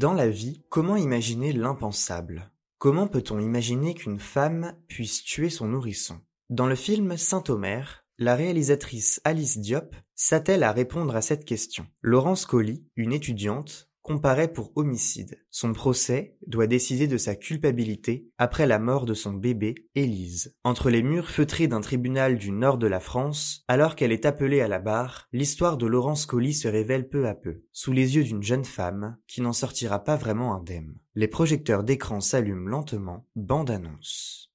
Dans la vie, comment imaginer l'impensable? Comment peut-on imaginer qu'une femme puisse tuer son nourrisson? Dans le film Saint-Omer, la réalisatrice Alice Diop s'attelle à répondre à cette question. Laurence Colli, une étudiante, comparaît pour homicide. Son procès doit décider de sa culpabilité après la mort de son bébé, Élise. Entre les murs feutrés d'un tribunal du nord de la France, alors qu'elle est appelée à la barre, l'histoire de Laurence Colli se révèle peu à peu, sous les yeux d'une jeune femme qui n'en sortira pas vraiment indemne. Les projecteurs d'écran s'allument lentement, bande-annonce.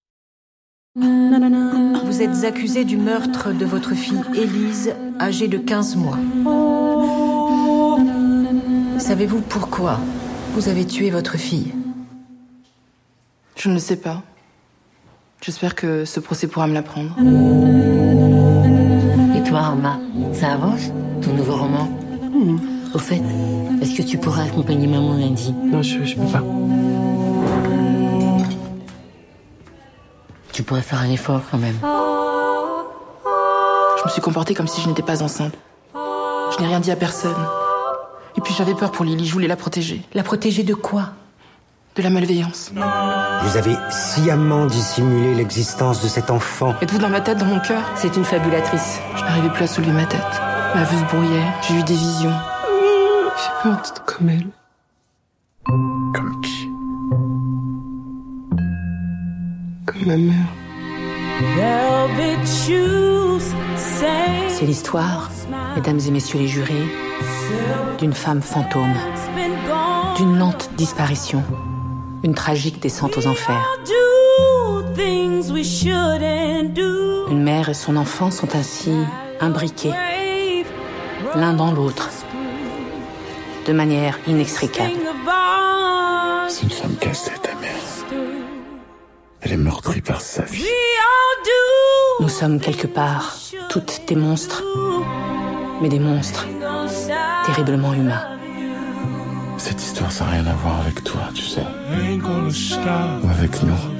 Vous êtes accusé du meurtre de votre fille Élise, âgée de 15 mois. Savez-vous pourquoi vous avez tué votre fille Je ne sais pas. J'espère que ce procès pourra me l'apprendre. Et toi, Arma, ça avance Ton nouveau roman Au fait, est-ce que tu pourras accompagner maman lundi Non, je, je peux pas. Tu pourrais faire un effort quand même. Je me suis comportée comme si je n'étais pas enceinte. Je n'ai rien dit à personne. Et puis j'avais peur pour Lily, je voulais la protéger. La protéger de quoi? De la malveillance. Vous avez sciemment dissimulé l'existence de cet enfant. Êtes-vous dans ma tête, dans mon cœur? C'est une fabulatrice. Je n'arrivais plus à soulever ma tête. Ma vue se brouillait, j'ai eu des visions. J'ai peur d'être comme elle. Comme qui? Comme ma mère. C'est l'histoire, mesdames et messieurs les jurés, d'une femme fantôme, d'une lente disparition, une tragique descente aux enfers. Une mère et son enfant sont ainsi imbriqués, l'un dans l'autre, de manière inextricable. C'est une femme cassée, ta mère. Elle est meurtrie par sa vie. Nous sommes quelque part toutes des monstres, mais des monstres terriblement humains. Cette histoire, ça n'a rien à voir avec toi, tu sais. Ou avec nous.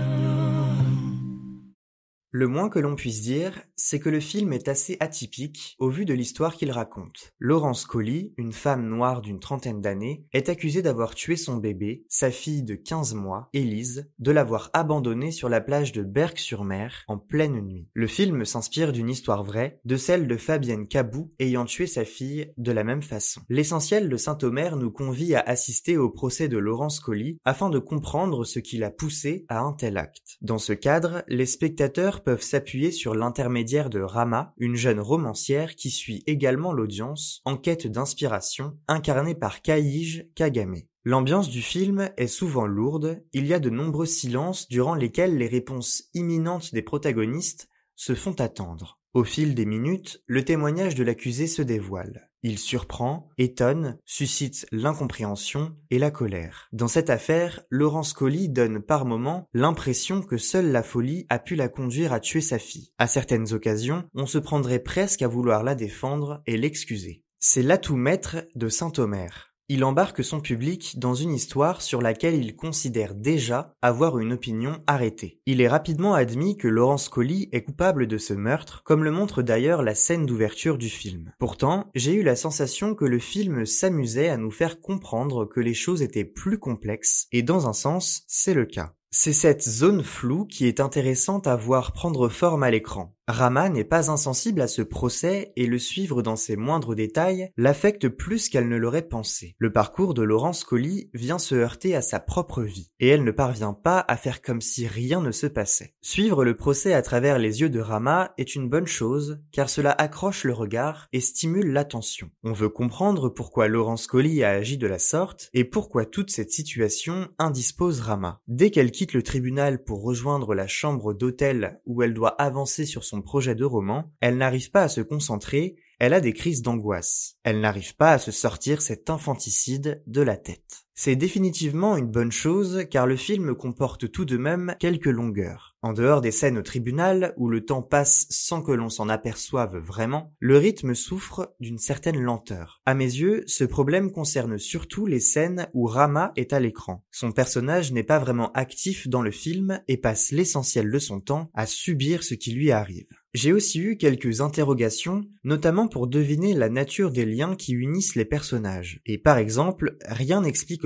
Le moins que l'on puisse dire, c'est que le film est assez atypique au vu de l'histoire qu'il raconte. Laurence Colli, une femme noire d'une trentaine d'années, est accusée d'avoir tué son bébé, sa fille de 15 mois, Élise, de l'avoir abandonnée sur la plage de Berck-sur-Mer en pleine nuit. Le film s'inspire d'une histoire vraie, de celle de Fabienne Cabou ayant tué sa fille de la même façon. L'essentiel de Saint-Omer nous convie à assister au procès de Laurence Colli afin de comprendre ce qui l'a poussée à un tel acte. Dans ce cadre, les spectateurs peuvent s'appuyer sur l'intermédiaire de Rama, une jeune romancière qui suit également l'audience en quête d'inspiration, incarnée par Kaige Kagame. L'ambiance du film est souvent lourde, il y a de nombreux silences durant lesquels les réponses imminentes des protagonistes se font attendre. Au fil des minutes, le témoignage de l'accusé se dévoile. Il surprend, étonne, suscite l'incompréhension et la colère. Dans cette affaire, Laurence Colli donne par moments l'impression que seule la folie a pu la conduire à tuer sa fille. À certaines occasions, on se prendrait presque à vouloir la défendre et l'excuser. C'est l'atout maître de Saint-Omer. Il embarque son public dans une histoire sur laquelle il considère déjà avoir une opinion arrêtée. Il est rapidement admis que Laurence Colli est coupable de ce meurtre, comme le montre d'ailleurs la scène d'ouverture du film. Pourtant, j'ai eu la sensation que le film s'amusait à nous faire comprendre que les choses étaient plus complexes, et dans un sens, c'est le cas. C'est cette zone floue qui est intéressante à voir prendre forme à l'écran. Rama n'est pas insensible à ce procès et le suivre dans ses moindres détails l'affecte plus qu'elle ne l'aurait pensé. Le parcours de Laurence Colli vient se heurter à sa propre vie et elle ne parvient pas à faire comme si rien ne se passait. Suivre le procès à travers les yeux de Rama est une bonne chose car cela accroche le regard et stimule l'attention. On veut comprendre pourquoi Laurence Colli a agi de la sorte et pourquoi toute cette situation indispose Rama. Dès qu'elle quitte le tribunal pour rejoindre la chambre d'hôtel où elle doit avancer sur son projet de roman, elle n'arrive pas à se concentrer, elle a des crises d'angoisse. Elle n'arrive pas à se sortir cet infanticide de la tête. C'est définitivement une bonne chose car le film comporte tout de même quelques longueurs. En dehors des scènes au tribunal où le temps passe sans que l'on s'en aperçoive vraiment, le rythme souffre d'une certaine lenteur. À mes yeux, ce problème concerne surtout les scènes où Rama est à l'écran. Son personnage n'est pas vraiment actif dans le film et passe l'essentiel de son temps à subir ce qui lui arrive. J'ai aussi eu quelques interrogations, notamment pour deviner la nature des liens qui unissent les personnages. Et par exemple, rien n'explique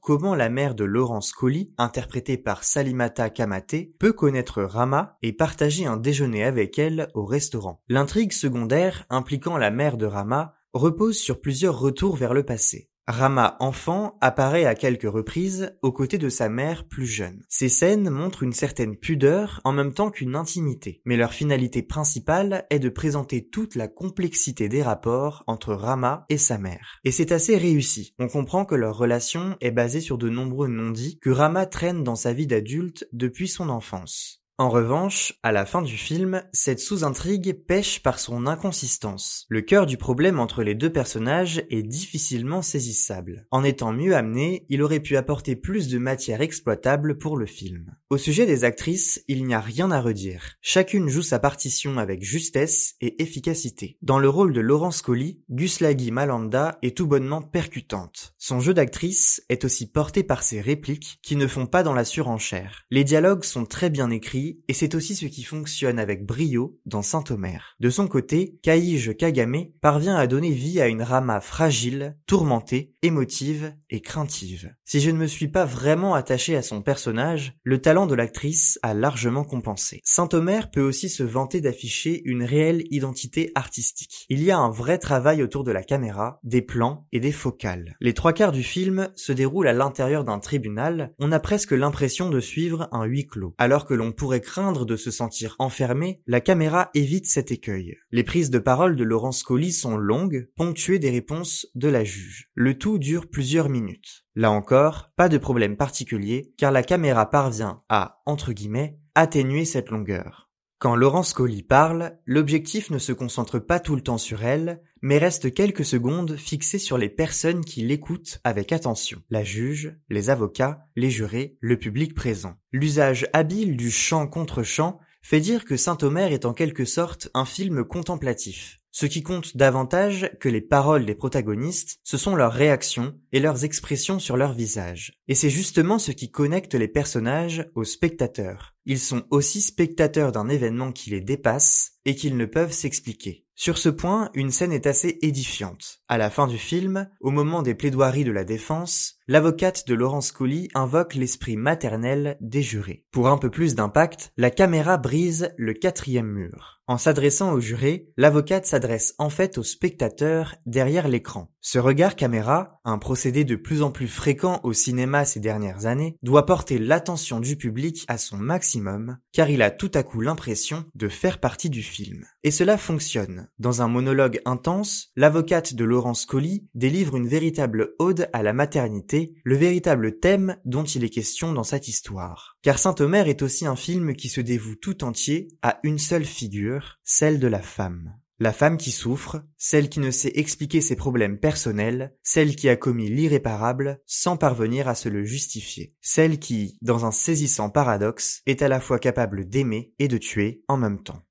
comment la mère de Laurence Colli, interprétée par Salimata Kamate, peut connaître Rama et partager un déjeuner avec elle au restaurant. L'intrigue secondaire impliquant la mère de Rama repose sur plusieurs retours vers le passé. Rama enfant apparaît à quelques reprises aux côtés de sa mère plus jeune. Ces scènes montrent une certaine pudeur en même temps qu'une intimité, mais leur finalité principale est de présenter toute la complexité des rapports entre Rama et sa mère. Et c'est assez réussi. On comprend que leur relation est basée sur de nombreux non-dits que Rama traîne dans sa vie d'adulte depuis son enfance. En revanche, à la fin du film, cette sous-intrigue pêche par son inconsistance. Le cœur du problème entre les deux personnages est difficilement saisissable. En étant mieux amené, il aurait pu apporter plus de matière exploitable pour le film. Au sujet des actrices, il n'y a rien à redire. Chacune joue sa partition avec justesse et efficacité. Dans le rôle de Laurence Colli, Guslagi Malanda est tout bonnement percutante. Son jeu d'actrice est aussi porté par ses répliques qui ne font pas dans la surenchère. Les dialogues sont très bien écrits et c'est aussi ce qui fonctionne avec brio dans Saint-Omer. De son côté, Kaige Kagame parvient à donner vie à une Rama fragile, tourmentée, émotive et craintive. Si je ne me suis pas vraiment attaché à son personnage, le talent de l'actrice a largement compensé. Saint-Omer peut aussi se vanter d'afficher une réelle identité artistique. Il y a un vrai travail autour de la caméra, des plans et des focales. Les trois quarts du film se déroulent à l'intérieur d'un tribunal, on a presque l'impression de suivre un huis clos, alors que l'on craindre de se sentir enfermé, la caméra évite cet écueil. Les prises de parole de Laurence Colli sont longues, ponctuées des réponses de la juge. Le tout dure plusieurs minutes. Là encore, pas de problème particulier, car la caméra parvient à, entre guillemets, atténuer cette longueur. Quand Laurence Colli parle, l'objectif ne se concentre pas tout le temps sur elle, mais reste quelques secondes fixé sur les personnes qui l'écoutent avec attention. La juge, les avocats, les jurés, le public présent. L'usage habile du chant contre chant fait dire que Saint-Omer est en quelque sorte un film contemplatif. Ce qui compte davantage que les paroles des protagonistes, ce sont leurs réactions et leurs expressions sur leur visage. Et c'est justement ce qui connecte les personnages aux spectateurs. Ils sont aussi spectateurs d'un événement qui les dépasse et qu'ils ne peuvent s'expliquer. Sur ce point, une scène est assez édifiante. À la fin du film, au moment des plaidoiries de la défense, l'avocate de Laurence Colli invoque l'esprit maternel des jurés. Pour un peu plus d'impact, la caméra brise le quatrième mur. En s'adressant aux jurés, l'avocate s'adresse en fait aux spectateurs derrière l'écran. Ce regard caméra, un procédé de plus en plus fréquent au cinéma ces dernières années, doit porter l'attention du public à son maximum, car il a tout à coup l'impression de faire partie du film. Et cela fonctionne. Dans un monologue intense, l'avocate de Laurence Colli délivre une véritable ode à la maternité, le véritable thème dont il est question dans cette histoire. Car Saint-Omer est aussi un film qui se dévoue tout entier à une seule figure, celle de la femme. La femme qui souffre, celle qui ne sait expliquer ses problèmes personnels, celle qui a commis l'irréparable sans parvenir à se le justifier, celle qui, dans un saisissant paradoxe, est à la fois capable d'aimer et de tuer en même temps.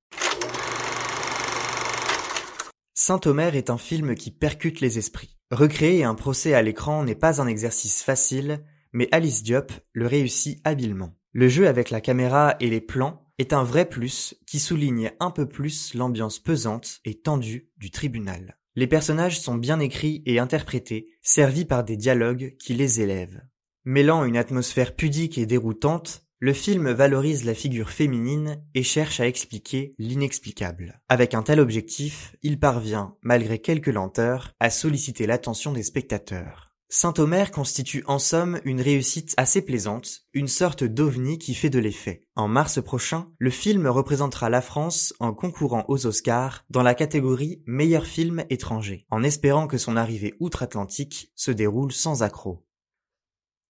Saint-Omer est un film qui percute les esprits. Recréer un procès à l'écran n'est pas un exercice facile, mais Alice Diop le réussit habilement. Le jeu avec la caméra et les plans est un vrai plus qui souligne un peu plus l'ambiance pesante et tendue du tribunal. Les personnages sont bien écrits et interprétés, servis par des dialogues qui les élèvent. Mêlant une atmosphère pudique et déroutante, le film valorise la figure féminine et cherche à expliquer l'inexplicable. Avec un tel objectif, il parvient, malgré quelques lenteurs, à solliciter l'attention des spectateurs. Saint-Omer constitue en somme une réussite assez plaisante, une sorte d'ovni qui fait de l'effet. En mars prochain, le film représentera la France en concourant aux Oscars dans la catégorie meilleur film étranger, en espérant que son arrivée outre-Atlantique se déroule sans accroc.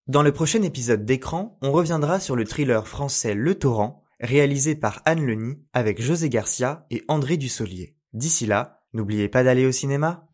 Dans le prochain épisode d'écran, on reviendra sur le thriller français Le Torrent, réalisé par Anne Leny avec José Garcia et André Dussolier. D'ici là, n'oubliez pas d'aller au cinéma